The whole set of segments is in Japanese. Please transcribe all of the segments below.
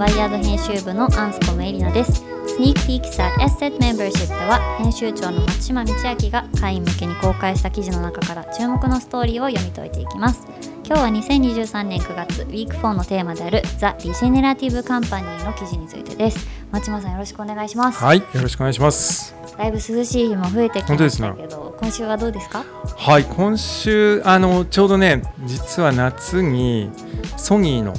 はワイヤード編集部のアンスコムエリナです。スニークピークス at Asset Membership では編集長の松島道明が会員向けに公開した記事の中から注目のストーリーを読み解いていきます。今日は2023年9月ウィーク4のテーマであるザ・リジェネラティブ・カンパニーの記事についてです。松島さんよろしくお願いします。はいよろしくお願いします。だいぶ涼しい日も増えてきましたけど、今週はどうですか？はい今週あのちょうどね実は夏にソニーの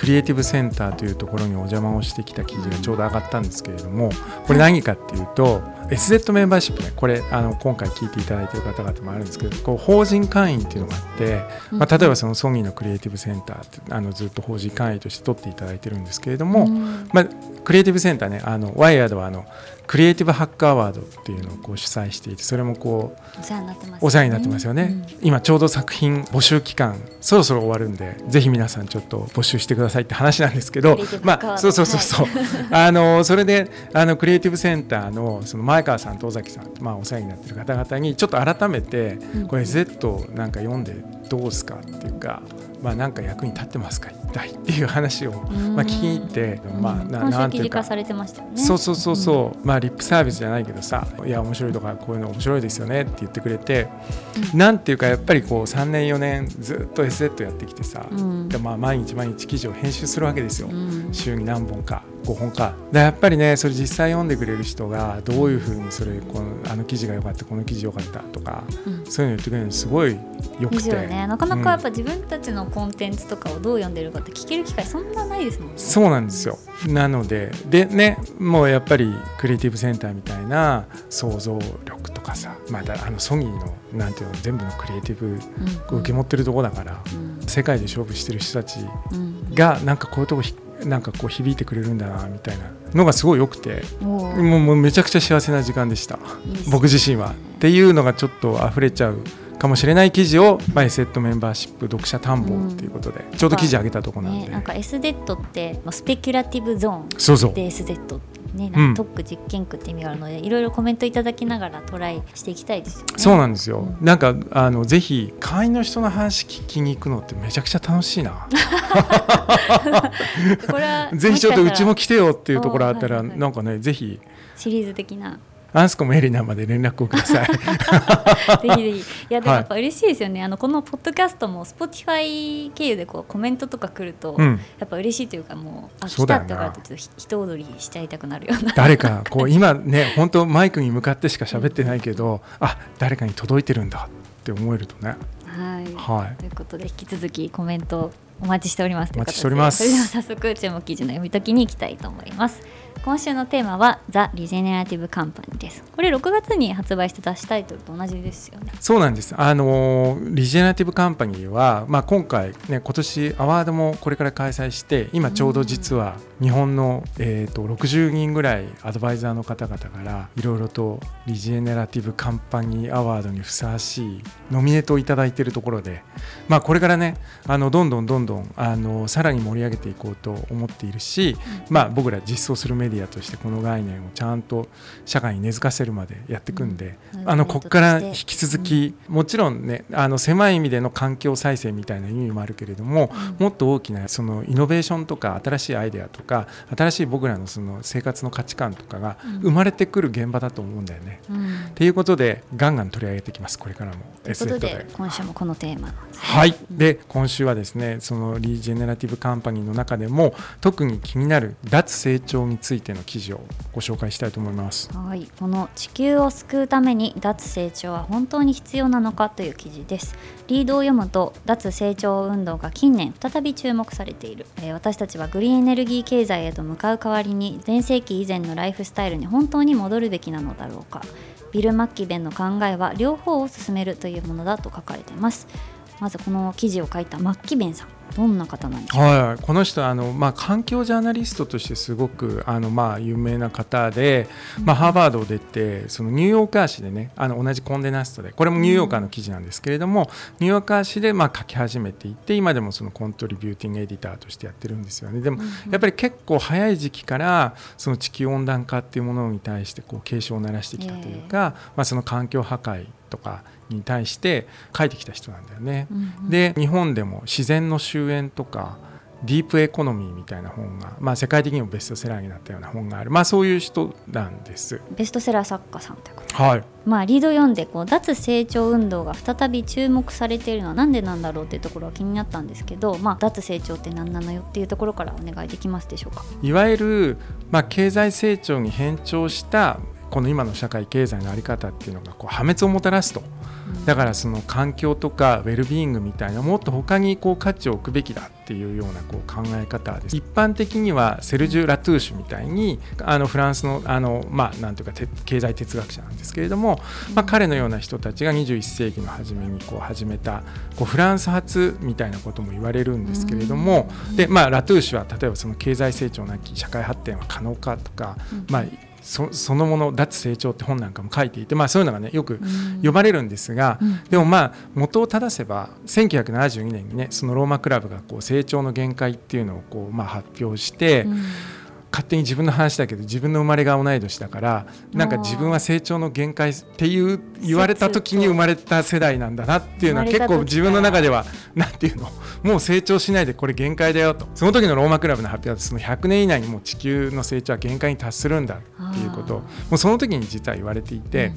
クリエイティブセンターというところにお邪魔をしてきた記事がちょうど上がったんですけれどもこれ何かっていうと SZ メンバーシップねこれあの今回聞いていただいている方々もあるんですけどこう法人会員っていうのがあって、まあ、例えばそのソニーのクリエイティブセンターってあのずっと法人会員として取っていただいてるんですけれども、まあ、クリエイティブセンターねあのワイヤードはあのクリエイティブハッカーアワードっていうのをこう主催していてそれもこうお世話になってます、ね、お世話になってますよね、うん、今ちょうど作品募集期間そろそろ終わるんでぜひ皆さんちょっと募集してくださいって話なんですけどまあそうそうそうそう、はい、あのそれであのクリエイティブセンターのその前川さんと尾崎さん、まあ、お世話になってる方々にちょっと改めてこれ Z なんか読んでどうですかっていうかまあ、なんか役に立ってますか？一体っていう話を、まあ、聞きに行って、まあ、ななんていうか、ね、そうそうそうそう、まあ、リップサービスじゃないけどさいや面白いとかこういうの面白いですよねって言ってくれて、うん、なんていうかやっぱりこう3年4年ずっと SZ やってきてさ、うん、でまあ、毎日毎日記事を編集するわけですよ、うん、週に何本か5本か。でやっぱりねそれ実際読んでくれる人がどういうふうにそれこのあの記事が良かったこの記事良かったとか、そういうの言ってくれるのすごいよくて、ね、なかなかやっぱ自分たちのコンテンツとかをどう読んでるかって聞ける機会そんなないですもんね。そうなんですよ。なので。でねもうやっぱりクリエイティブセンターみたいな想像力とかさまだあのソニーのなんていうの全部のクリエイティブを受け持ってるとこだから、うん、世界で勝負してる人たちがなんかこういうとこなんかこう響いてくれるんだなみたいなのがすごい良くてもうもうめちゃくちゃ幸せな時間でした。僕自身は。っていうのがちょっと溢れちゃうかもしれない記事を、まあ、エセットメンバーシップ読者探訪っていうことで、うん、ちょうど記事上げたとこなんで、ね、なんか SZ ってスペキュラティブゾーンで SZ ね、なんか特区実験区って意味があるので、うん、いろいろコメントいただきながらトライしていきたいですよね。そうなんですよ。うん、なんかあのぜひ会員の人の話聞きに行くのってめちゃくちゃ楽しいな。これはぜひちょっとうちも来てよっていうところあったら、なんかねぜひシリーズ的なアンスコもエリナまで連絡をください。ぜひぜひ。いやでもやっぱ嬉しいですよね。はい、あのこのポッドキャストも Spotify 経由でこうコメントとか来ると、うん、やっぱ嬉しいというかもうあ来たって言われてちょっと人踊りしちゃいたくなるような。誰かこう 今ね本当マイクに向かってしか喋ってないけど、あ誰かに届いてるんだって思えるとね。はい。はい。ということで引き続きコメントお待ちしております。お待ちしております。それでは早速注目記事の読み解きに行きたいと思います。今週のテーマはザ・リジェネラティブ・カンパニーです。これ6月に発売して出しタイトルと同じですよね。そうなんです。あのリジェネラティブ・カンパニーは、まあ、今回ね今年アワードもこれから開催して今ちょうど実は日本の、えーと、60人ぐらいアドバイザーの方々からいろいろとリジェネラティブ・カンパニーアワードにふさわしいノミネートをいただいているところで、まあ、これからねあのどんどんどんどんあのさらに盛り上げていこうと思っているし、まあ、僕ら実装するメディアとしてこの概念をちゃんと社会に根付かせるまでやっていくんで、うん、あのここから引き続き、うん、もちろんねあの狭い意味での環境再生みたいな意味もあるけれども、うん、もっと大きなそのイノベーションとか新しいアイデアとか新しい僕らのその生活の価値観とかが生まれてくる現場だと思うんだよね。っていうことでガンガン取り上げてきますこれからも。ということで今週もこのテーマ、ね、はい。で今週はですねそのリージェネラティブカンパニーの中でも特に気になる脱成長につついての記事をご紹介したいと思います。はい、この地球を救うために脱成長は本当に必要なのかという記事です。リードを読むと脱成長運動が近年再び注目されている、えー、私たちはグリーンエネルギー経済へと向かう代わりに全盛期以前のライフスタイルに本当に戻るべきなのだろうか。ビル・マッキベンの考えは両方を進めるというものだと書かれています。まずこの記事を書いたマッキベンさん。どんな方なんでしょうはい、この人あの、まあ、環境ジャーナリストとしてすごくあの、まあ、有名な方で、まあ、ハーバードを出てそのニューヨーカー紙でねあの同じコンデナストでこれもニューヨーカーの記事なんですけれども、うん、ニューヨーカー紙で、まあ、書き始めていって今でもそのコントリビューティングエディターとしてやってるんですよね。でも、やっぱり結構早い時期からその地球温暖化っていうものに対してこう警鐘を鳴らしてきたというか、まあ、その環境破壊とかに対して書いてきた人なんだよね。うんうん、で日本でも自然の終焉とかディープエコノミーみたいな本が、まあ、世界的にもベストセラーになったような本がある、まあ、そういう人なんです。ベストセラー作家さんということ？はいまあ、リード読んでこう脱成長運動が再び注目されているのはなんでなんだろうっていうところは気になったんですけど、まあ、脱成長って何なのよっていうところからお願いできますでしょうか？いわゆる、まあ、経済成長に変調したこの今の社会経済の在り方っていうのがこう破滅をもたらすとだからその環境とかウェルビーイングみたいなもっと他にこう価値を置くべきだっていうようなこう考え方です。一般的にはセルジュ・ラトゥーシュみたいにあのフランスのあの、まあ、なんていうかて経済哲学者なんですけれども、まあ、彼のような人たちが21世紀の初めにこう始めたこうフランス発みたいなことも言われるんですけれどもで、まあ、ラトゥーシュは例えばその経済成長なき社会発展は可能かとか、まあそそのもの脱成長って本なんかも書いていて、まあ、そういうのがねよく呼ばれるんですが、でもまあ元を正せば1972年にねそのローマクラブがこう成長の限界っていうのをこうまあ発表して、勝手に自分の話だけど自分の生まれが同い年だからなんか自分は成長の限界っていう言われた時に生まれた世代なんだなっていうのは結構自分の中ではなんていうのもう成長しないでこれ限界だよとその時のローマクラブの発表はその100年以内にもう地球の成長は限界に達するんだっていうことをもうその時に実は言われていて、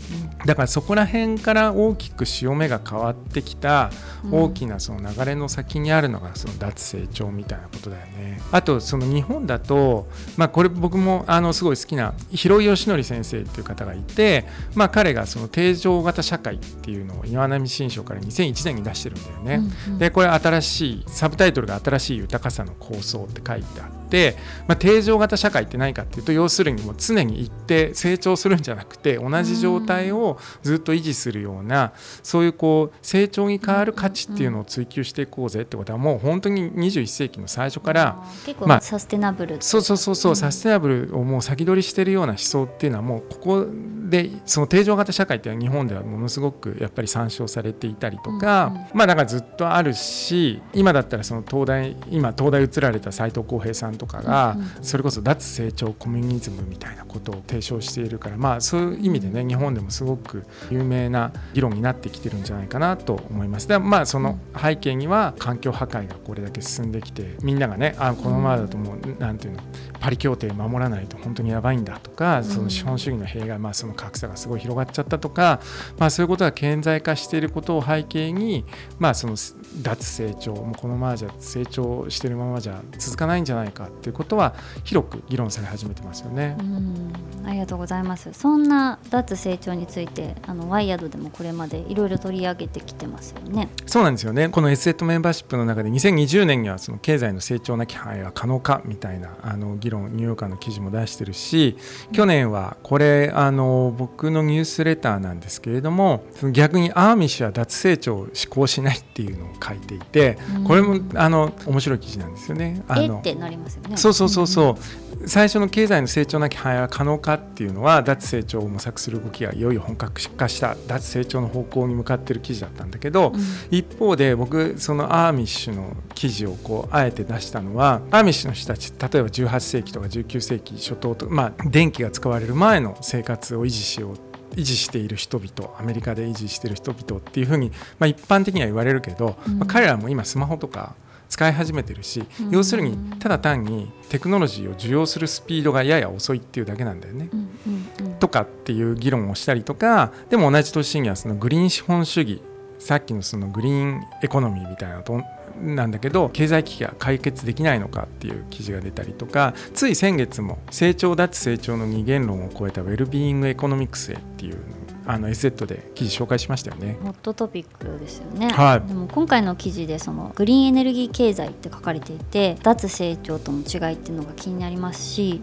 だからそこら辺から大きく潮目が変わってきた大きなその流れの先にあるのがその脱成長みたいなことだよね。あとその日本だと、まあ、これ僕もあのすごい好きな広井義則先生っていう方がいて、まあ、彼がその定常型社会っていうのを岩波新書から2001年に出してるんだよね。でこれ新しいサブタイトルが「新しい豊かさの構想」って書いてあって、まあ、定常型社会って何かっていうと要するにもう常に一定成長するんじゃなくて同じ状態をずっと維持するようなそういうこう成長に変わる価値っていうのを追求していこうぜってことはもう本当に21世紀の最初から結構まあサステナブル、そうそうそうそう、サステナブルをもう先取りしてるような思想っていうのはもうここでその定常型社会っていうのは日本ではものすごくやっぱり参照されていたりとか、うんうん。まあだからずっとあるし今だったらその東大今東大移られた斉藤浩平さんとかが、それこそ脱成長コミュニズムみたいなことを提唱しているからまあそういう意味でね日本でもすごく有名な議論になってきてるん。じゃないかなと思います。でまあその背景には環境破壊がこれだけ進んできてみんながねあこのままだともうなんていうのパリ協定守らないと本当にやばいんだとかその資本主義の弊害、まあ、その格差がすごい広がっちゃったとか、まあ、そういうことが顕在化していることを背景に、まあ、その脱成長もうこのままじゃ成長しているままじゃ続かないんじゃないかっていうことは広く議論され始めてますよね。うん。ありがとうございます。そんな脱成長についてあのワイヤードでもこれまでいろいろ取り上げてきてますよね。そうなんですよね。この S セットメンバーシップの中で2020年にはその経済の成長なき範囲は可能かみたいなあの議論ニューヨーカーの記事も出してるし去年はこれあの僕のニュースレターなんですけれども逆にアーミッシュは脱成長を志向しないっていうのを書いていてこれもあの面白い記事なんですよね。あのえってなりますよねそうそうそうそう、最初の経済の成長なき範囲は可能かっていうのは脱成長を模索する動きがいよいよ本格化した脱成長の方向に向かってる記事だったんだけど、一方で僕そのアーミッシュの記事をこうあえて出したのはアーミッシュの人たち例えば18世紀とか19世紀初頭とまあ電気が使われる前の生活を維持しよう維持している人々アメリカで維持している人々っていうふうに、まあ、一般的には言われるけど、まあ、彼らも今スマホとか使い始めてるし、要するにただ単にテクノロジーを受容するスピードがやや遅いっていうだけなんだよね。うんうんうんとかっていう議論をしたりとかでも同じ年にはそのグリーン資本主義さっきのそのグリーンエコノミーみたいなのとなんだけど経済危機が解決できないのかっていう記事が出たりとかつい先月も成長脱成長の二元論を超えたウェルビーイングエコノミクスへっていうあの S セットで記事紹介しましたよね。ホットトピックですよね、はいでも今回の記事でそのグリーンエネルギー経済って書かれていて脱成長との違いっていうのが気になりますし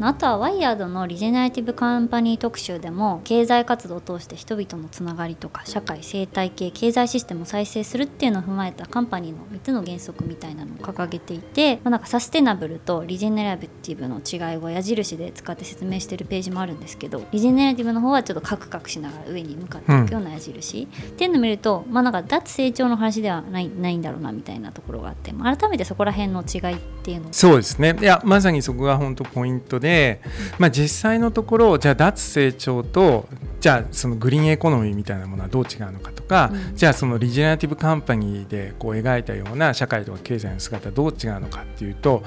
あとはワイヤードのリジェネラティブカンパニー特集でも経済活動を通して人々のつながりとか社会生態系経済システムを再生するっていうのを踏まえたカンパニーの3つの原則みたいなのを掲げていて、まあ、なんかサステナブルとリジェネラティブの違いを矢印で使って説明してるページもあるんですけどリジェネラティブの方はちょっとカクカクしながら上に向かっていくような矢印、っていうのを見るとまあなんか脱成長の話ではないないんだろうなみたいなところがあって、まあ改めてそこら辺の違いっていうのを。そうですね。いやまさにそこが本当ポイントで、まあ、実際のところじゃあ脱成長とじゃあそのグリーンエコノミーみたいなものはどう違うのかとか、うん、じゃあそのリジェネラティブカンパニーでこう描いたような社会とか経済の姿はどう違うのかっていうと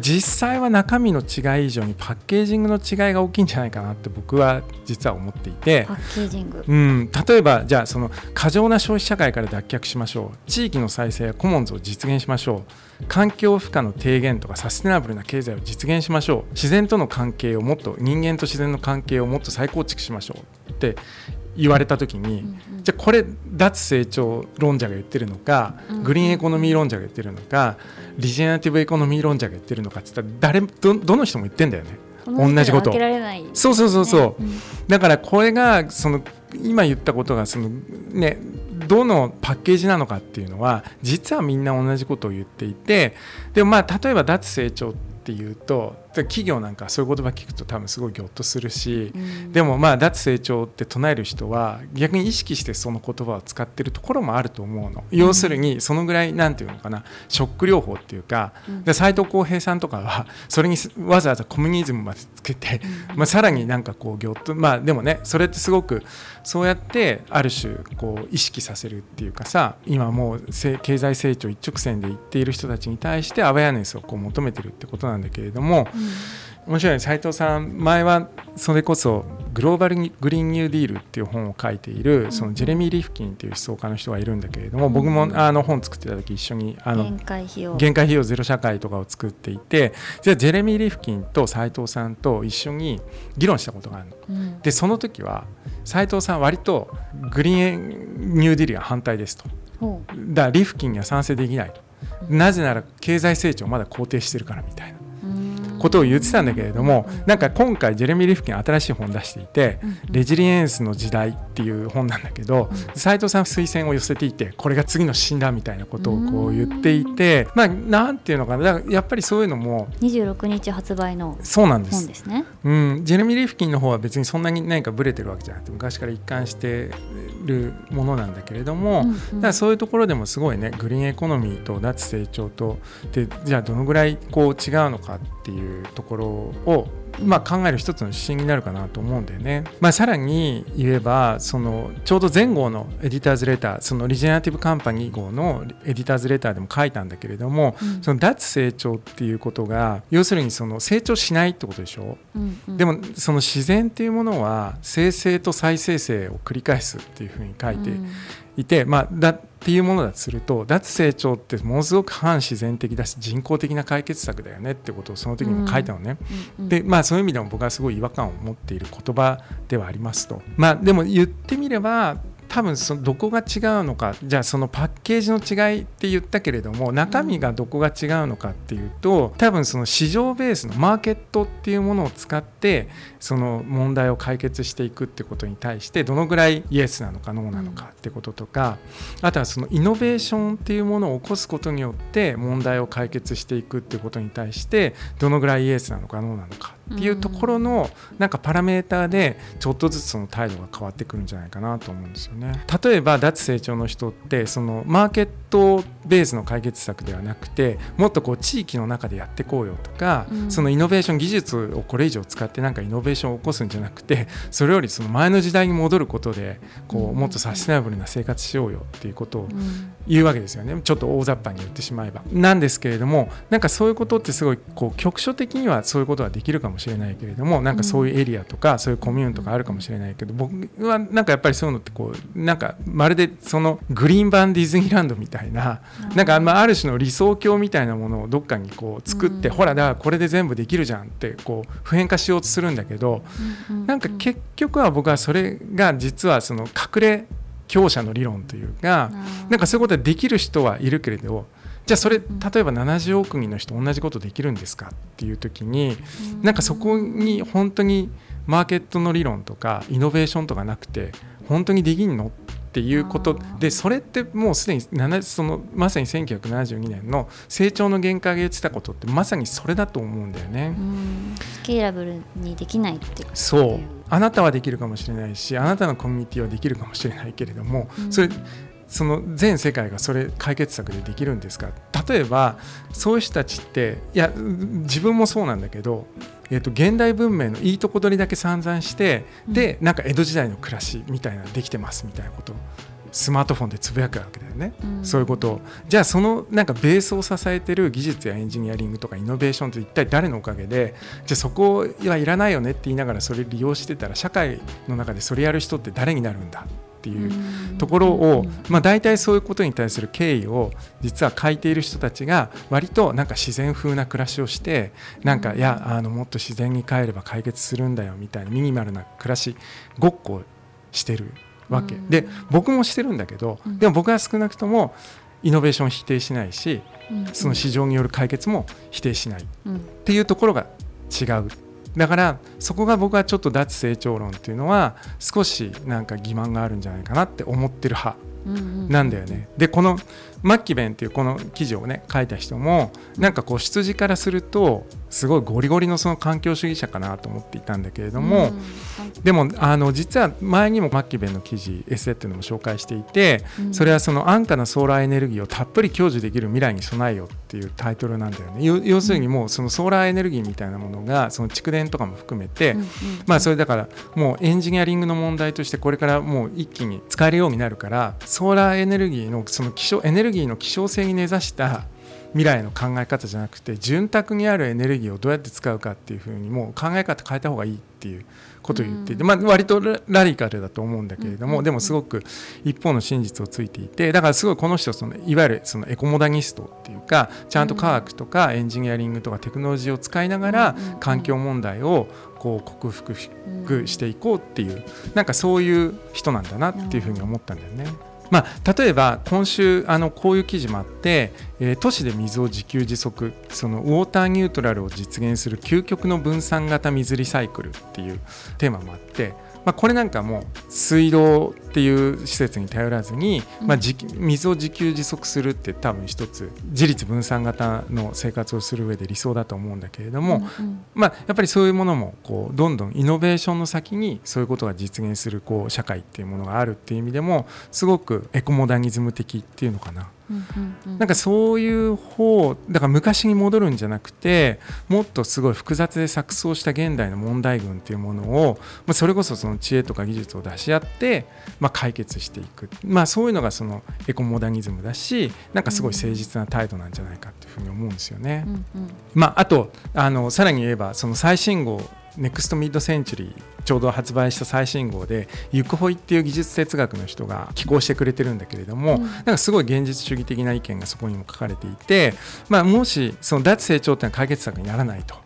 実際は中身の違い以上にパッケージングの違いが大きいんじゃないかなって僕は実は思っていてパッケージング、うん、例えばじゃあその過剰な消費社会から脱却しましょう。地域の再生やコモンズを実現しましょう環境負荷の低減とかサステナブルな経済を実現しましょう。自然との関係をもっと人間と自然の関係をもっと再構築しましょう。って言われた時に、うんうん、じゃあこれ脱成長論者が言ってるのか、グリーンエコノミー論者が言ってるのかリジェネラティブエコノミー論者が言ってるのかっつったら誰どどの人も言ってんだよね。同じこと。そうそうそうそう、うん、だからこれがその今言ったことがそのねどのパッケージなのかっていうのは実はみんな同じことを言っていてでもまあ例えば脱成長っていうと企業なんかそういう言葉聞くと多分すごいぎょっとするし、うん、でもまあ脱成長って唱える人は逆に意識してその言葉を使ってるところもあると思うの、要するにそのぐらいなんていうのかなショック療法っていうか、うん、で斉藤浩平さんとかはそれにわざわざコミュニズムまでつけて、まあ、さらになんかこうぎょっとまあでもねそれってすごくそうやってある種こう意識させるっていうかさ今もう経済成長一直線でいっている人たちに対してアウェアネスをこう求めてるってことなんだけれども、うん面白い斉藤さん前はそれこそグローバルグリーンニューディールっていう本を書いているそのジェレミー・リフキンっていう思想家の人がいるんだけれども僕もあの本作ってた時一緒にあの限界費用限界費用ゼロ社会とかを作っていてじゃあジェレミー・リフキンと斉藤さんと一緒に議論したことがあるの。うん、でその時は斉藤さん割とグリーンニューディールが反対ですと。だからリフキンには賛成できないと。なぜなら経済成長まだ肯定してるからみたいな。ことを言ってたんだけれどもなんか今回ジェレミー・リフキン新しい本出していて「レジリエンスの時代」っていう本なんだけど斉藤さん推薦を寄せていてこれが次の診断みたいなことをこう言っていてまあなんていうのかなだからやっぱりそういうのも26日発売の本ですね。うん、ジェレミー・リフキンの方は別にそんなに何かブレてるわけじゃなくて昔から一貫してるものなんだけれども、うんうん、だからそういうところでもすごいねグリーンエコノミーと脱成長とでじゃあどのぐらいこう違うのかっていうところをまあ、考える一つの指針になるかなと思うんだよね。まあ、さらに言えばそのちょうど前後のエディターズレターそのリジェネラティブカンパニー号のエディターズレターでも書いたんだけれども、うん、その脱成長っていうことが要するにその成長しないってことでしょ、うんうん、でもその自然っていうものは生成と再生成を繰り返すっていうふうに書いていて、まあ、だっていうものだとすると脱成長ってものすごく反自然的だし人工的な解決策だよねってことをその時にも書いたのね。うんうん、でまあそういう意味でも僕はすごい違和感を持っている言葉ではありますと。まあでも言ってみれば多分そのどこが違うのかじゃあそのパッケージの違いって言ったけれども中身がどこが違うのかっていうと多分その市場ベースのマーケットっていうものを使ってその問題を解決していくってことに対してどのぐらいイエスなのかノーなのかってこととかあとはそのイノベーションっていうものを起こすことによって問題を解決していくってことに対してどのぐらいイエスなのかノーなのか。っていうところのなんかパラメーターでちょっとずつその態度が変わってくるんじゃないかなと思うんですよね。例えば脱成長の人ってそのマーケットベースの解決策ではなくてもっとこう地域の中でやっていこうよとか、うん、そのイノベーション技術をこれ以上使ってなんかイノベーションを起こすんじゃなくてそれよりその前の時代に戻ることでこうもっとサステナブルな生活しようよっていうことを言うわけですよねちょっと大雑把に言ってしまえば。なんですけれどもなんかそういうことってすごいこう局所的にはそういうことはできるかもしれないけれどもなんかそういうエリアとかそういうコミューンとかあるかもしれないけど僕はなんかやっぱりそういうのってこうなんかまるでそのグリーン版ディズニーランドみたいななんかある種の理想郷みたいなものをどっかにこう作って、ほらだからこれで全部できるじゃんってこう普遍化しようとするんだけど、なんか結局は僕はそれが実はその隠れ強者の理論というかなんかそういうことができる人はいるけれどじゃあそれ例えば70億人の人同じことできるんですかっていう時になんかそこに本当にマーケットの理論とかイノベーションとかなくて本当にできんのっていうことでそれってもうすでにそのまさに1972年の成長の限界が言ってたことってまさにそれだと思うんだよね。スケーラブルにできないってそう。あなたはできるかもしれないしあなたのコミュニティはできるかもしれないけれども、それその全世界がそれ解決策でできるんですか？例えばそういう人たちっていや自分もそうなんだけどえー、と現代文明のいいとこ取りだけ散々して、うん、でなんか江戸時代の暮らしみたいなできてますみたいなこと。スマートフォンでつぶやくわけだよね、うん、そういうこと。をじゃあそのなんかベースを支えてる技術やエンジニアリングとかイノベーションって一体誰のおかげでじゃあそこはいらないよねって言いながらそれ利用してたら社会の中でそれやる人って誰になるんだ？っていうところを、まあ、大体そういうことに対する敬意を実は書いている人たちが割となんか自然風な暮らしをしてなんかいやあのもっと自然に帰れば解決するんだよみたいなミニマルな暮らしごっこしてるわけ、で僕もしてるんだけどでも僕は少なくともイノベーションを否定しないし、その市場による解決も否定しないっていうところが違うだからそこが僕はちょっと脱成長論っていうのは少しなんか欺瞞があるんじゃないかなって思ってる派なんだよね。でこのマッキベンっていうこの記事をね書いた人もなんかこう出自からするとすごいゴリゴリのその環境主義者かなと思っていたんだけれども、でもあの実は前にもマッキベンの記事エッセイっていうのも紹介していて、それはその安価なソーラーエネルギーをたっぷり享受できる未来に備えよっていうタイトルなんだよね。要するにもうそのソーラーエネルギーみたいなものがその蓄電とかも含めて、まあそれだからもうエンジニアリングの問題としてこれからもう一気に使えるようになるからソーラーエネルギーのその希少エネルギーの希少性に根ざした未来の考え方じゃなくて潤沢にあるエネルギーをどうやって使うかっていうふうにもう考え方変えた方がいいっていうことを言っていて、まあ、割とラディカルだと思うんだけれども、でもすごく一方の真実をついていてだからすごいこの人そのいわゆるそのエコモダニストっていうかちゃんと科学とかエンジニアリングとかテクノロジーを使いながら環境問題をこう克服していこうっていうなんかそういう人なんだなっていうふうに思ったんだよね。まあ、例えば今週あのこういう記事もあって、えー、都市で水を自給自足そのウォーターニュートラルを実現する究極の分散型水リサイクルっていうテーマもあってまあ、これなんかも水道っていう施設に頼らずに、まあ、水を自給自足するって多分一つ自立分散型の生活をする上で理想だと思うんだけれども、うんうん、まあ、やっぱりそういうものもこうどんどんイノベーションの先にそういうことが実現するこう社会っていうものがあるっていう意味でもすごくエコモダニズム的っていうのかななんかそういう方だから昔に戻るんじゃなくてもっとすごい複雑で錯綜した現代の問題群っていうものを、まあ、それこそその知恵とか技術を出し合って、まあ、解決していく、まあ、そういうのがそのエコモダニズムだしなんかすごい誠実な態度なんじゃないかっていうふうに思うんですよね。うんうん、まあ、あとあのさらに言えばその最新号ネクストミッドセンチュリーちょうど発売した最新号でユクホイっていう技術哲学の人が寄稿してくれてるんだけれども、うん、なんかすごい現実主義的な意見がそこにも書かれていて、まあ、もしその脱成長っていうのは解決策にならないと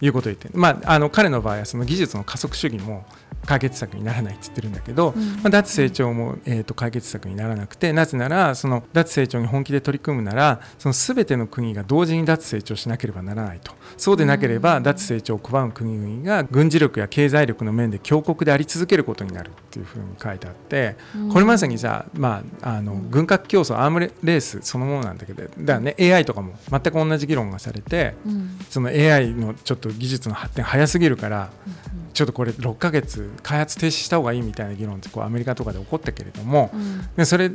いうことを言って、うん、まあ、あの彼の場合はその技術の加速主義も解決策にならないって言ってるんだけど、うん、まあ、脱成長も、えーと、解決策にならなくてなぜならその脱成長に本気で取り組むならその全ての国が同時に脱成長しなければならないと。そうでなければ脱成長を拒む国々が軍事力や経済力の面で強国であり続けることになるっていうふうに書いてあって、これまさにさ、まあ、あの軍拡競争アームレースそのものなんだけどだからね AI とかも全く同じ議論がされて、その AI のちょっと技術の発展早すぎるから、ちょっとこれ6ヶ月開発停止した方がいいみたいな議論ってこうアメリカとかで起こったけれども、でそれ、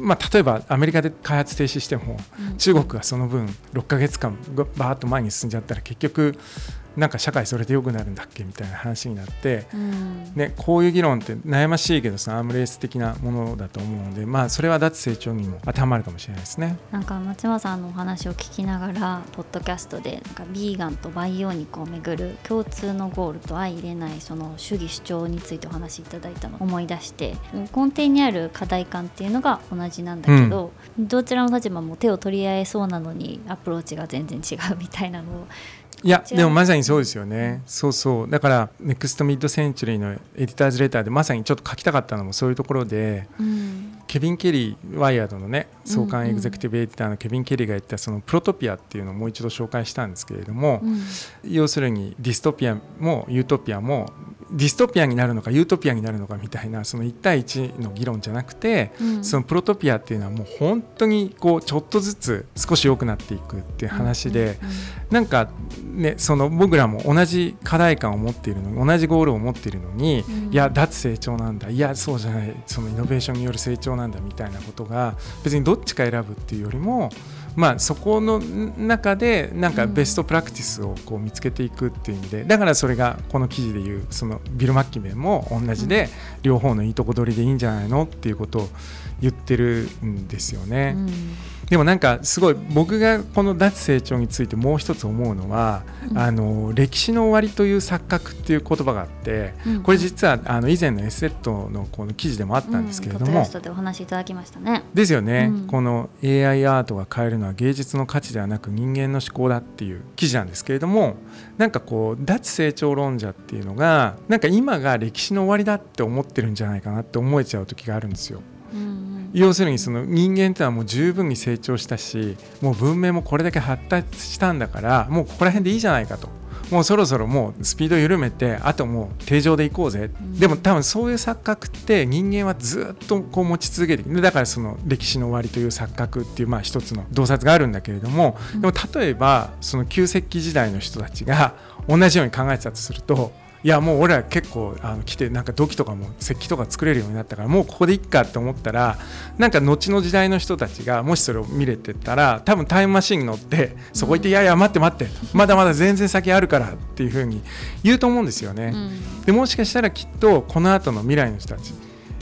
まあ、例えばアメリカで開発停止しても、中国がその分6ヶ月間バーッと前に進んじゃったら結局なんか社会それで良くなるんだっけみたいな話になって、うん、ね、こういう議論って悩ましいけどさアームレース的なものだと思うので、まあ、それは脱成長にも当てはまるかもしれないですね。なんか松島さんのお話を聞きながらポッドキャストでなんかビーガンと培養肉をめぐる共通のゴールと相容れないその主義主張についてお話しいただいたのを思い出して根底にある課題感っていうのが同じなんだけど、うん、どちらの立場も手を取り合えそうなのにアプローチが全然違うみたいなのをいやでもまさにそうですよね、そうそう。だからネクストミッドセンチュリーの Editor's Letter でまさにちょっと書きたかったのもそういうところで、うん、ケビン・ケリー WIRED のね創刊エグゼクティブエディターのケビン・ケリーが言ったそのプロトピアっていうのをもう一度紹介したんですけれども、うん、要するにディストピアもユートピアもディストピアになるのかユートピアになるのかみたいなその1対1の議論じゃなくて、うん、そのプロトピアっていうのはもう本当にこうちょっとずつ少し良くなっていくっていう話で、うんうんうん、なんかねその僕らも同じ課題感を持っているのに同じゴールを持っているのに、うん、いや脱成長なんだいやそうじゃないそのイノベーションによる成長なんだみたいなことが別にどっちか選ぶっていうよりもまあ、そこの中でなんかベストプラクティスをこう見つけていくっていう意味でだからそれがこの記事でいうそのビル・マッキメンも同じで両方のいいとこ取りでいいんじゃないのっていうことを言ってるんですよね。うんでもなんかすごい僕がこの脱成長についてもう一つ思うのは、うん、あの歴史の終わりという錯覚っていう言葉があって、うん、これ実はあの以前の S セットのこの記事でもあったんですけれども、うん、でお話いただきましたね。ですよね、この AI アートが変えるのは芸術の価値ではなく人間の思考だっていう記事なんですけれどもなんかこう脱成長論者っていうのがなんか今が歴史の終わりだって思ってるんじゃないかなって思えちゃう時があるんですよ。要するにその人間ってのはもう十分に成長したしもう文明もこれだけ発達したんだからもうここら辺でいいじゃないかと。もうそろそろもうスピード緩めてあともう定常でいこうぜ、うん、でも多分そういう錯覚って人間はずっとこう持ち続けてだからその歴史の終わりという錯覚っていうまあ一つの洞察があるんだけれども、でも例えばその旧石器時代の人たちが同じように考えてたとするといやもう俺ら結構あの来てなんか土器とかも石器とか作れるようになったからもうここでいっかって思ったらなんか後の時代の人たちがもしそれを見れてたら多分タイムマシンに乗ってそこ行って「いやいや待って待ってまだまだ全然先あるから」っていうふうに言うと思うんですよね。でもしかしたらきっとこの後の未来の人たち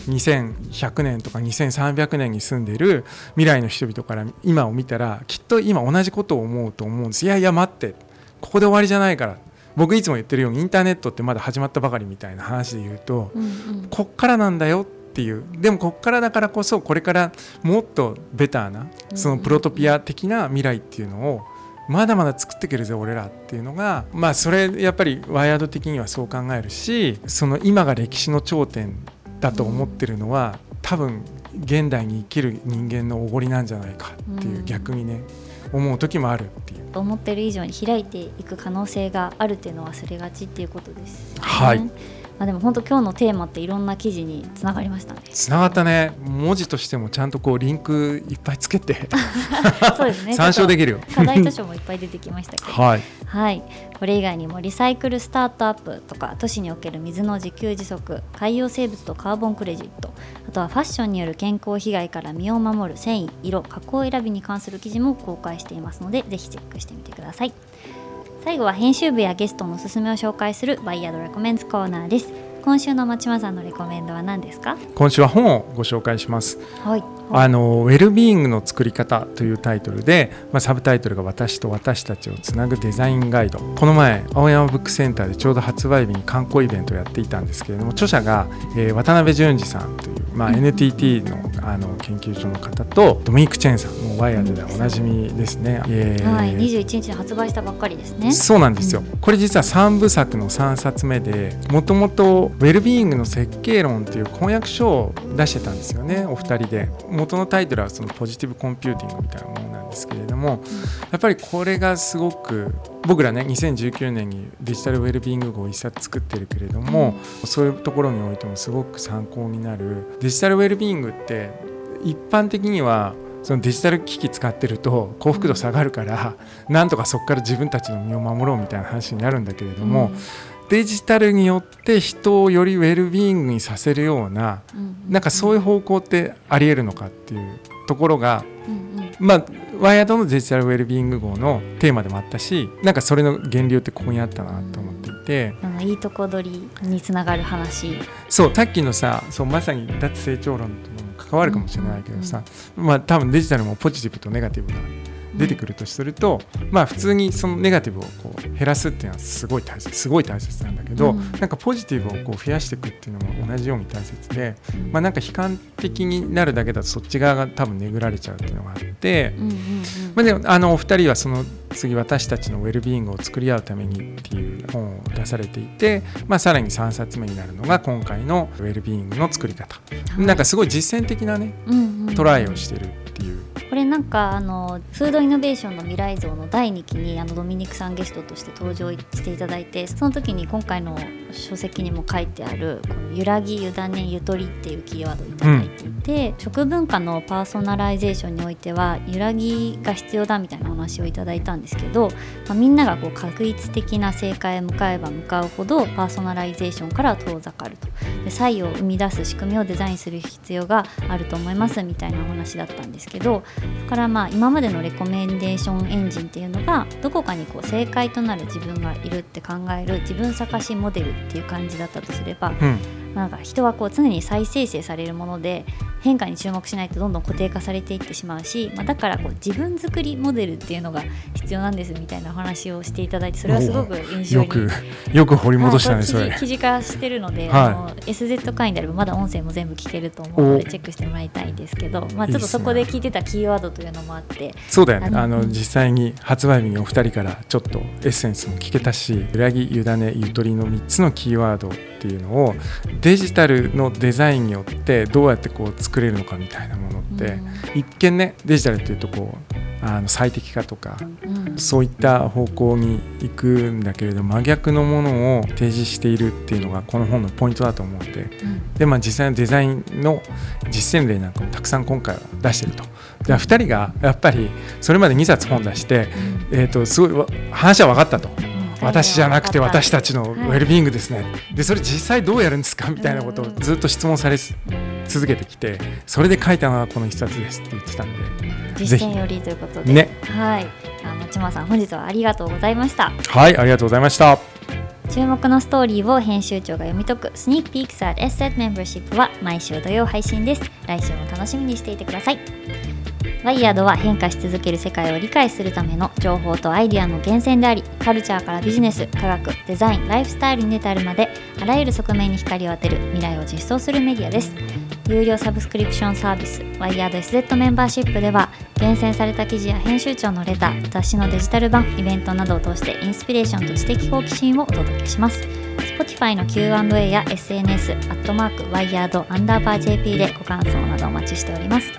2100年とか2300年に住んでいる未来の人々から今を見たらきっと今同じことを思うと思うんです。いやいや待って。ここで終わりじゃないから僕いつも言ってるようにインターネットってまだ始まったばかりみたいな話で言うと、うんうん、こっからなんだよっていうでもこっからだからこそこれからもっとベターなそのプロトピア的な未来っていうのをまだまだ作っていけるぜ俺らっていうのがまあそれやっぱりワイヤード的にはそう考えるしその今が歴史の頂点だと思ってるのは多分現代に生きる人間のおごりなんじゃないかっていう逆にね思う時もあるっていう。思ってる以上に開いていく可能性があるっていうのを忘れがちっていうことです、ね、はいまあ、でも本当今日のテーマっていろんな記事につながりましたね。つながったね。文字としてもちゃんとこうリンクいっぱいつけて。そうですね。参照できるよ。課題図書もいっぱい出てきましたけどはい、はい、これ以外にもリサイクルスタートアップとか都市における水の自給自足海洋生物とカーボンクレジット。あとはファッションによる健康被害から身を守る繊維色加工選びに関する記事も公開していますのでぜひチェックしてみてください最後は編集部やゲストのおすすめを紹介するバイヤードレコメンズコーナーです。今週の町間さんのレコメンドは何ですか？今週は本をご紹介します、はい、あのウェルビーイングの作り方というタイトルで、まあ、サブタイトルが私と私たちをつなぐデザインガイド。この前青山ブックセンターでちょうど発売日に観光イベントをやっていたんですけれども著者が、えー、渡辺淳二さんという、まあ、NTT のあの研究所の方とドミニク・チェンさんもうワイヤードでおなじみですね、えー、はい、21日に発売したばっかりですね。そうなんですよ、うん、これ実は3部作の3冊目でもともとウェルビーイングの設計論という婚約書を出してたんですよねお二人で。元のタイトルはそのポジティブコンピューティングみたいなものなんですけれども、やっぱりこれがすごく僕らね2019年にデジタルウェルビーイング号を1冊作ってるけれども、そういうところにおいてもすごく参考になるデジタルウェルビーイングって一般的にはそのデジタル機器使ってると幸福度下がるからなんとかそこから自分たちの身を守ろうみたいな話になるんだけれども、デジタルによって人をよりウェルビーイングにさせるような、なんかそういう方向ってありえるのかっていうところが、まあワイヤードのデジタルウェルビーイング号のテーマでもあったしなんかそれの源流ってここにあったなと思っていて、うん、いいとこ取りにつながる話。そうさっきのさそうまさに脱成長論とも関わるかもしれないけどさ、まあ多分デジタルもポジティブとネガティブな出てくるとすると、まあ普通にそのネガティブをこう減らすっていうのはすごい大切すごい大切なんだけど、うん、なんかポジティブをこう増やしていくっていうのも同じように大切で、まあなんか悲観的になるだけだとそっち側が多分ねぐられちゃうっていうのがあって、まあでもあのお二人はその次私たちのウェルビーイングを作り合うためにっていう本を出されていて、まあ、さらに3冊目になるのが今回のウェルビーイングの作り方、なんかすごい実践的なね、トライをしてるっていうなんかあのフードイノベーションの未来像の第2期にあのドミニクさんゲストとして登場していただいてその時に今回の書籍にも書いてあるこの揺らぎ委ねゆとりっていうキーワードを頂いていて、うん、食文化のパーソナライゼーションにおいては揺らぎが必要だみたいなお話をいただいたんですけど、まあ、みんながこう画一的な正解へ向かえば向かうほどパーソナライゼーションから遠ざかると。で差異を生み出す仕組みをデザインする必要があると思いますみたいなお話だったんですけどからまあ今までのレコメンデーションエンジンっていうのがどこかにこう正解となる自分がいるって考える自分探しモデルっていう感じだったとすれば、うん。なんか人はこう常に再生成されるもので変化に注目しないとどんどん固定化されていってしまうし、まあ、だからこう自分作りモデルっていうのが必要なんですみたいなお話をしていただいてそれはすごく印象によくよく掘り戻したね、はいそれ。記事化してるので、はい。あの SZ 会員であればまだ音声も全部聞けると思うのでおチェックしてもらいたいんですけど、まあ、ちょっとそこで聞いてたキーワードというのもあってそうだよね。あのあのうん実際に発売日にお二人からちょっとエッセンスも聞けたし裏切委ねゆとりの3つのキーワードっていうのをデジタルのデザインによってどうやってこう作れるのかみたいなものって、うん。一見ねデジタルっていうとこうあの最適化とかうん。そういった方向に行くんだけれど真逆のものを提示しているっていうのがこの本のポイントだと思うのでうん。で、まあ、実際のデザインの実践例なんかもたくさん今回は出してると。で2人がやっぱりそれまで2冊本出して、えー、とすごいわ話は分かったと。うん。私じゃなくて私たちのウはい。ェルビーイングですね、でそれ実際どうやるんですか？みたいなことをずっと質問され続けてきてそれで書いたのがこの一冊ですって言ってたんで実践よりということで、ねはい、あのちまさん本日はありがとうございました。はいありがとうございました注目のストーリーを編集長が読み解くスニークピークス at SZ メンバーシップは毎週土曜配信です。来週も楽しみにしていてください。ワイヤードは変化し続ける世界を理解するための情報とアイデアの源泉であり、カルチャーからビジネス、科学、デザイン、ライフスタイルに至るまで、あらゆる側面に光を当てる未来を実装するメディアです。有料サブスクリプションサービス、ワイヤード SZ メンバーシップでは、厳選された記事や編集長のレター、雑誌のデジタル版、イベントなどを通してインスピレーションと知的好奇心をお届けします。Spotify の Q&A や SNS、アットマーク、ワイヤード、アンダーバー JP でご感想などお待ちしております。